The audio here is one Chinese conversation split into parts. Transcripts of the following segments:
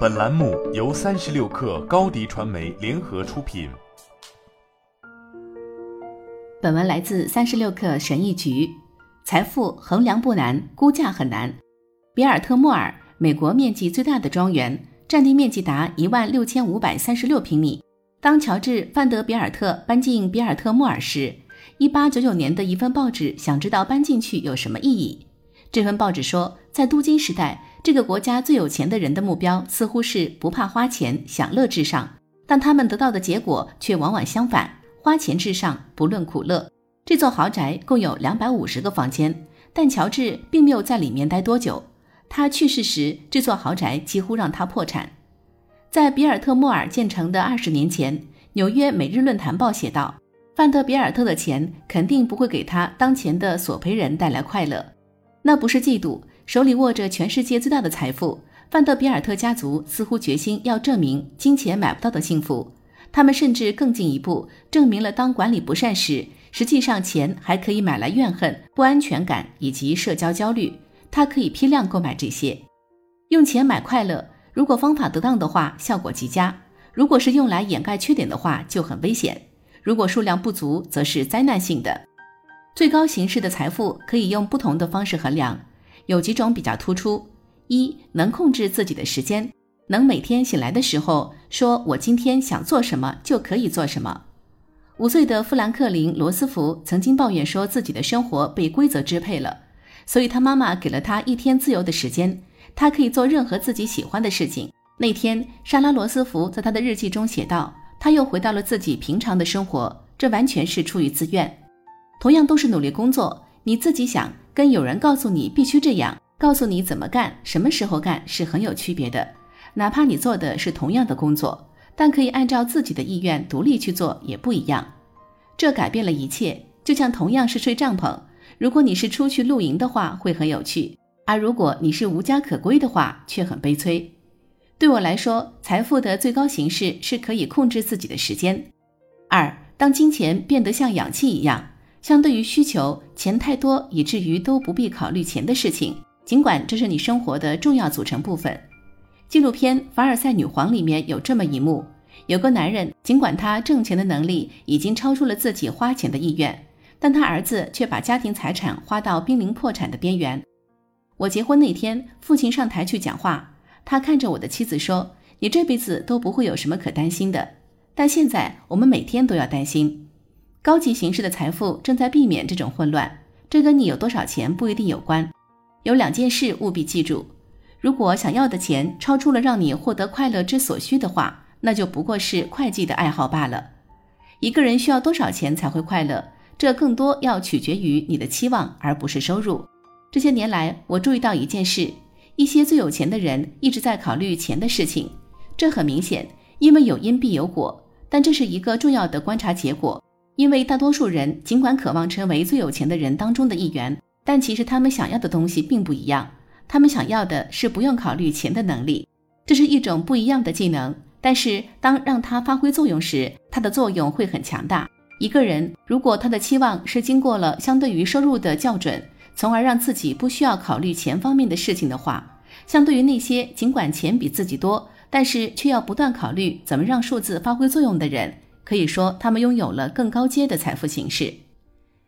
本栏目由三十六氪高低传媒联合出品。本文来自三十六氪神译局。财富衡量不难，估价很难。比尔特莫尔，美国面积最大的庄园，占地面积达一万六千五百三十六平米。当乔治·范德比尔特搬进比尔特莫尔时，一八九九年的一份报纸想知道搬进去有什么意义。这份报纸说，在镀金时代，这个国家最有钱的人的目标似乎是不怕花钱、享乐至上，但他们得到的结果却往往相反：花钱至上，不论苦乐。这座豪宅共有两百五十个房间，但乔治并没有在里面待多久。他去世时，这座豪宅几乎让他破产。在比尔特莫尔建成的二十年前，纽约每日论坛报写道：“范德比尔特的钱肯定不会给他当前的索赔人带来快乐。”那不是嫉妒，手里握着全世界最大的财富，范德比尔特家族似乎决心要证明金钱买不到的幸福。他们甚至更进一步，证明了当管理不善时，实际上钱还可以买来怨恨、不安全感以及社交焦虑。他可以批量购买这些，用钱买快乐。如果方法得当的话，效果极佳；如果是用来掩盖缺点的话，就很危险。如果数量不足，则是灾难性的。最高形式的财富可以用不同的方式衡量，有几种比较突出：一，能控制自己的时间，能每天醒来的时候说“我今天想做什么就可以做什么”。五岁的富兰克林·罗斯福曾经抱怨说自己的生活被规则支配了，所以他妈妈给了他一天自由的时间，他可以做任何自己喜欢的事情。那天，莎拉·罗斯福在他的日记中写道：“他又回到了自己平常的生活，这完全是出于自愿。”同样都是努力工作，你自己想跟有人告诉你必须这样，告诉你怎么干、什么时候干是很有区别的。哪怕你做的是同样的工作，但可以按照自己的意愿独立去做也不一样。这改变了一切。就像同样是睡帐篷，如果你是出去露营的话，会很有趣；而如果你是无家可归的话，却很悲催。对我来说，财富的最高形式是可以控制自己的时间。二，当金钱变得像氧气一样。相对于需求，钱太多以至于都不必考虑钱的事情，尽管这是你生活的重要组成部分。纪录片《凡尔赛女皇》里面有这么一幕：有个男人，尽管他挣钱的能力已经超出了自己花钱的意愿，但他儿子却把家庭财产花到濒临破产的边缘。我结婚那天，父亲上台去讲话，他看着我的妻子说：“你这辈子都不会有什么可担心的。”但现在我们每天都要担心。高级形式的财富正在避免这种混乱，这跟你有多少钱不一定有关。有两件事务必记住：如果想要的钱超出了让你获得快乐之所需的话，那就不过是会计的爱好罢了。一个人需要多少钱才会快乐？这更多要取决于你的期望，而不是收入。这些年来，我注意到一件事：一些最有钱的人一直在考虑钱的事情。这很明显，因为有因必有果。但这是一个重要的观察结果。因为大多数人尽管渴望成为最有钱的人当中的一员，但其实他们想要的东西并不一样。他们想要的是不用考虑钱的能力，这是一种不一样的技能。但是当让它发挥作用时，它的作用会很强大。一个人如果他的期望是经过了相对于收入的校准，从而让自己不需要考虑钱方面的事情的话，相对于那些尽管钱比自己多，但是却要不断考虑怎么让数字发挥作用的人。可以说，他们拥有了更高阶的财富形式。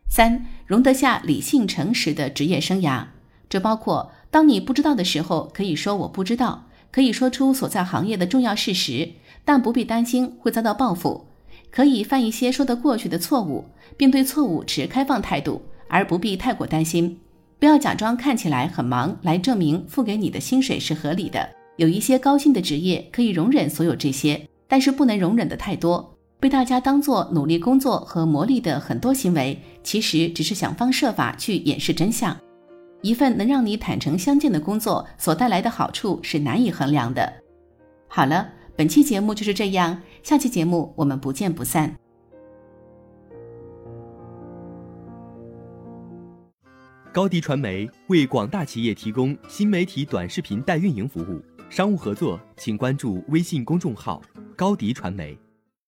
三，容得下理性诚实的职业生涯，这包括当你不知道的时候，可以说我不知道，可以说出所在行业的重要事实，但不必担心会遭到报复，可以犯一些说得过去的错误，并对错误持开放态度，而不必太过担心。不要假装看起来很忙来证明付给你的薪水是合理的。有一些高薪的职业可以容忍所有这些，但是不能容忍的太多。被大家当做努力工作和磨砺的很多行为，其实只是想方设法去掩饰真相。一份能让你坦诚相见的工作所带来的好处是难以衡量的。好了，本期节目就是这样，下期节目我们不见不散。高迪传媒为广大企业提供新媒体短视频代运营服务，商务合作请关注微信公众号高迪传媒。